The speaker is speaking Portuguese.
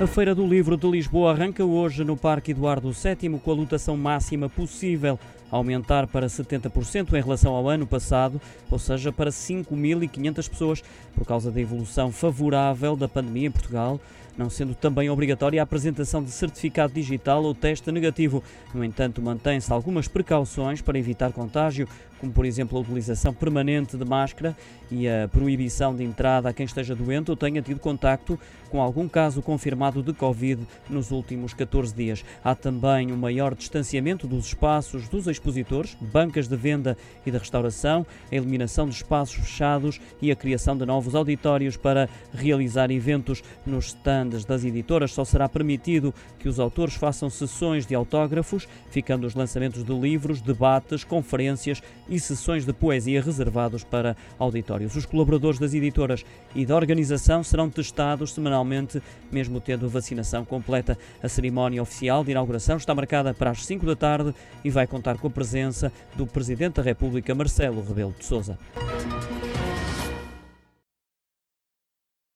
A Feira do Livro de Lisboa arranca hoje no Parque Eduardo VII com a lotação máxima possível, aumentar para 70% em relação ao ano passado, ou seja, para 5.500 pessoas, por causa da evolução favorável da pandemia em Portugal, não sendo também obrigatória a apresentação de certificado digital ou teste negativo. No entanto, mantém-se algumas precauções para evitar contágio, como por exemplo a utilização permanente de máscara e a proibição de entrada a quem esteja doente ou tenha tido contacto com algum caso confirmado de Covid nos últimos 14 dias. Há também um maior distanciamento dos espaços dos bancas de venda e de restauração, a eliminação de espaços fechados e a criação de novos auditórios para realizar eventos nos stands das editoras. Só será permitido que os autores façam sessões de autógrafos, ficando os lançamentos de livros, debates, conferências e sessões de poesia reservados para auditórios. Os colaboradores das editoras e da organização serão testados semanalmente, mesmo tendo a vacinação completa. A cerimónia oficial de inauguração está marcada para as 5 da tarde e vai contar com a presença do Presidente da República, Marcelo Rebelo de Sousa.